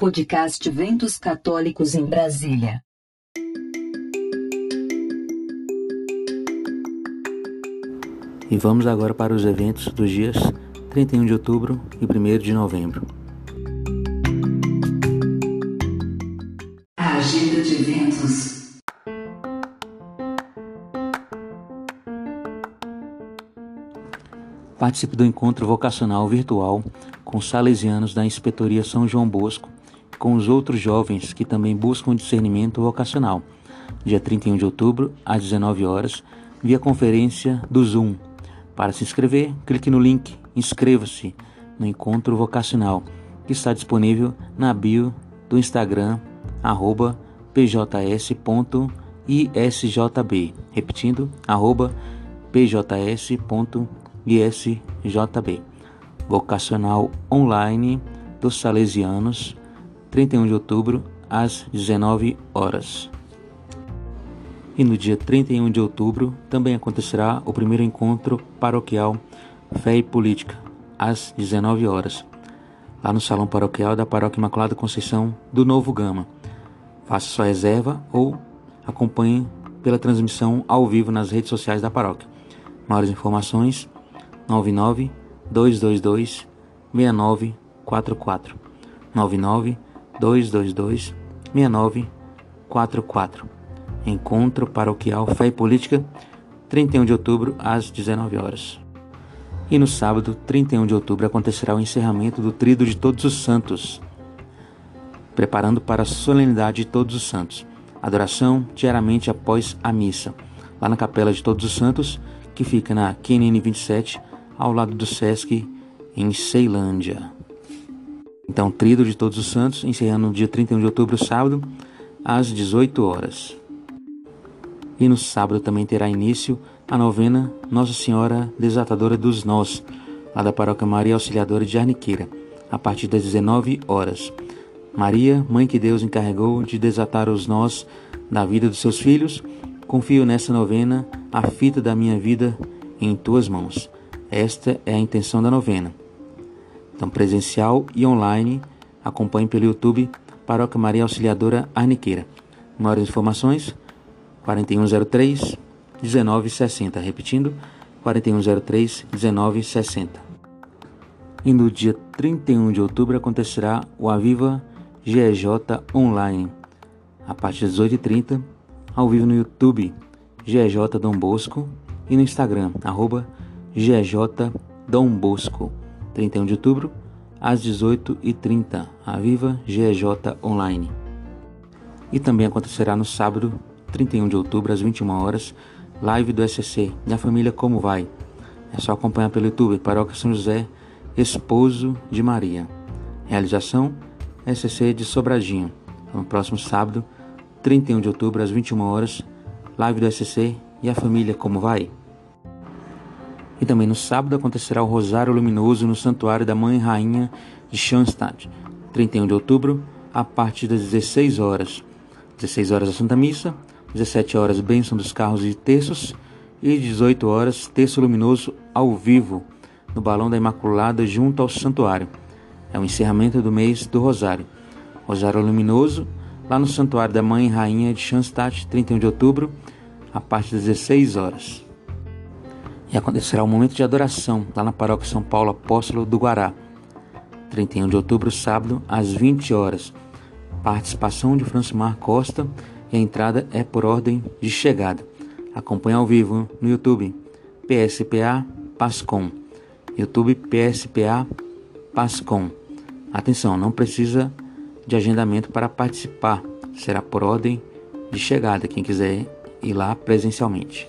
Podcast Ventos Católicos em Brasília. E vamos agora para os eventos dos dias 31 de outubro e 1 de novembro. A agenda de eventos. Participe do encontro vocacional virtual com salesianos da Inspetoria São João Bosco com os outros jovens que também buscam discernimento vocacional. Dia 31 de outubro, às 19 horas, via conferência do Zoom. Para se inscrever, clique no link Inscreva-se no encontro vocacional que está disponível na bio do Instagram arroba pjs.isjb. Repetindo, arroba pjs.isjb. Vocacional Online dos Salesianos, 31 de outubro, às 19 horas. E no dia 31 de outubro também acontecerá o primeiro encontro paroquial Fé e Política, às 19 horas, lá no Salão Paroquial da Paróquia Imaculada Conceição do Novo Gama. Faça sua reserva ou acompanhe pela transmissão ao vivo nas redes sociais da paróquia. Maiores informações 99 222 6944 99 222 6944 Encontro Paroquial Fé e Política 31 de outubro às 19 horas. E no sábado, 31 de outubro, acontecerá o encerramento do Trido de Todos os Santos, preparando para a solenidade de Todos os Santos. Adoração diariamente após a missa, lá na Capela de Todos os Santos, que fica na QNN 27, ao lado do Sesc, em Ceilândia. Então, Trido de Todos os Santos, encerrando no dia 31 de outubro, sábado, às 18 horas. E no sábado também terá início a novena Nossa Senhora Desatadora dos Nós, lá da Paróquia Maria Auxiliadora de Arniqueira, a partir das 19 horas. Maria, Mãe que Deus encarregou de desatar os nós da vida dos seus filhos, confio nessa novena a fita da minha vida em tuas mãos. Esta é a intenção da novena. Então, presencial e online, acompanhe pelo YouTube Paróquia Maria Auxiliadora Arniqueira. Maiores informações: 4103 1960. Repetindo, 4103 1960. E no dia 31 de outubro acontecerá o Aviva GEJ Online, a partir das 18h30, ao vivo no YouTube, GEJ Dom Bosco, e no Instagram, arroba GEJ Dom Bosco, 31 de outubro, às 18h30, Aviva GEJ Online. E também acontecerá no sábado, 31 de outubro, às 21 horas, live do SCC. Minha família como vai? É só acompanhar pelo YouTube, Paróquia São José, Esposo de Maria. Realização SCC de Sobradinho. No próximo sábado, 31 de outubro, às 21 horas, live do SCC e a família como vai? E também no sábado acontecerá o Rosário Luminoso no Santuário da Mãe Rainha de Schoenstatt, 31 de outubro, a partir das 16 horas. 16 horas a Santa Missa, 17 horas Bênção dos Carros e Terços e 18 horas Terço Luminoso ao vivo no Balão da Imaculada junto ao Santuário. É o encerramento do mês do Rosário. Rosário Luminoso, lá no Santuário da Mãe Rainha de Schanstatt, 31 de outubro, a partir das 16 horas. E acontecerá o um momento de adoração lá na Paróquia São Paulo Apóstolo do Guará, 31 de outubro, sábado, às 20 horas. Participação de Francimar Costa e a entrada é por ordem de chegada. Acompanhe ao vivo no YouTube PSPA Pascom. YouTube PSPA Pascom. Atenção, não precisa de agendamento para participar. Será por ordem de chegada quem quiser ir lá presencialmente.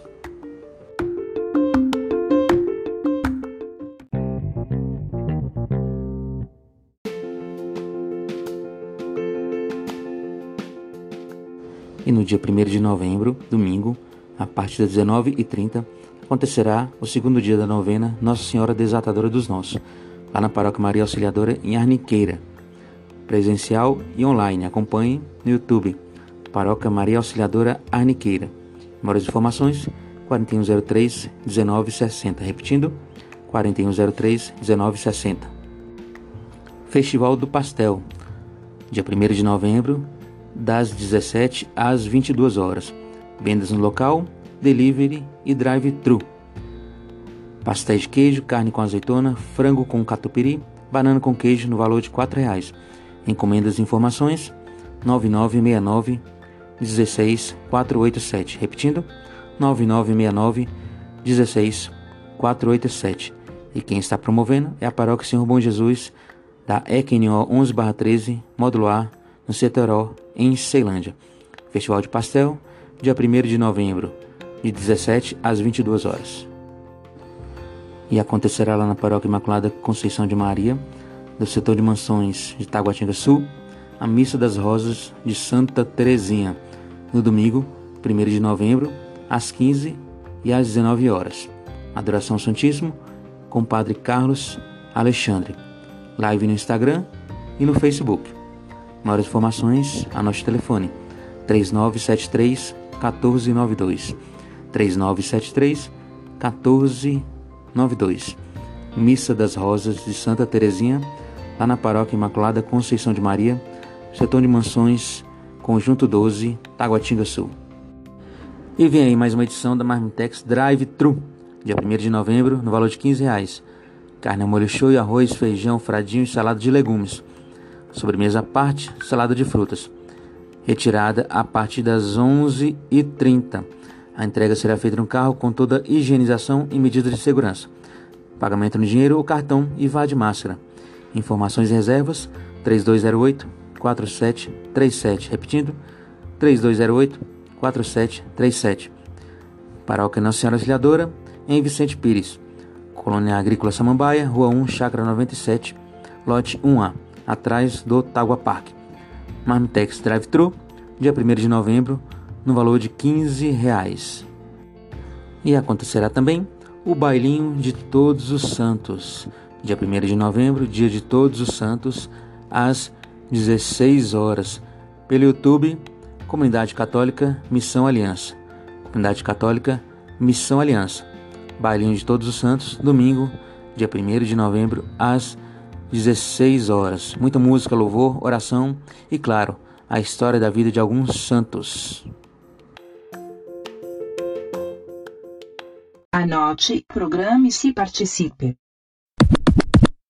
No dia 1 de novembro, domingo, a partir das 19h30, acontecerá o segundo dia da novena Nossa Senhora Desatadora dos Nossos, lá na Paróquia Maria Auxiliadora em Arniqueira. Presencial e online. Acompanhe no YouTube. Paróquia Maria Auxiliadora Arniqueira. Maiores informações: 4103 1960. Repetindo: 4103 1960. Festival do Pastel. dia 1 de novembro, das 17 às 22 horas. Vendas no local, delivery e drive-thru. Pastéis de queijo, carne com azeitona, frango com catupiry, banana com queijo no valor de R$ 4,00. Encomendas e informações 9969 16487. Repetindo, 9969 16487. E quem está promovendo é a Paróquia Senhor Bom Jesus da EQNO 11/13, módulo A, no Setoró, em Ceilândia. Festival de Pastel, dia 1 de novembro, de 17 às 22 horas. E acontecerá lá na Paróquia Imaculada Conceição de Maria, do setor de mansões de Taguatinga Sul, a Missa das Rosas de Santa Terezinha, no domingo, 1 de novembro, às 15 e às 19 horas. Adoração Santíssimo com o Padre Carlos Alexandre. Live no Instagram e no Facebook. Maiores informações, anote o telefone 3973 1492. 3973 1492. Missa das Rosas de Santa Terezinha, lá na Paróquia Imaculada Conceição de Maria, setor de mansões, Conjunto 12, Taguatinga Sul. E vem aí mais uma edição da Marmitex Drive Thru, dia 1 de novembro, no valor de 15 reais. Carne ao molho show e arroz, feijão, fradinho e salada de legumes. Sobremesa à parte, salada de frutas. Retirada a partir das 11h30. A entrega será feita no carro com toda higienização e medidas de segurança. Pagamento no dinheiro ou cartão e vá de máscara. Informações e reservas 3208 4737. Repetindo, 3208 4737. Paróquia Nossa Senhora Auxiliadora, em Vicente Pires. Colônia Agrícola Samambaia, Rua 1, Chácara 97, lote 1A, atrás do Tagua Park. Marmitex Drive-Thru, dia 1 de novembro, no valor de 15 reais. E acontecerá também o Bailinho de Todos os Santos, dia 1 de novembro, dia de Todos os Santos, às 16 horas, pelo YouTube Comunidade Católica Missão Aliança. Comunidade Católica Missão Aliança. Bailinho de Todos os Santos, domingo, dia 1 de novembro, às 16 horas. Muita música, louvor, oração e, claro, a história da vida de alguns santos. Anote, programe-se e participe.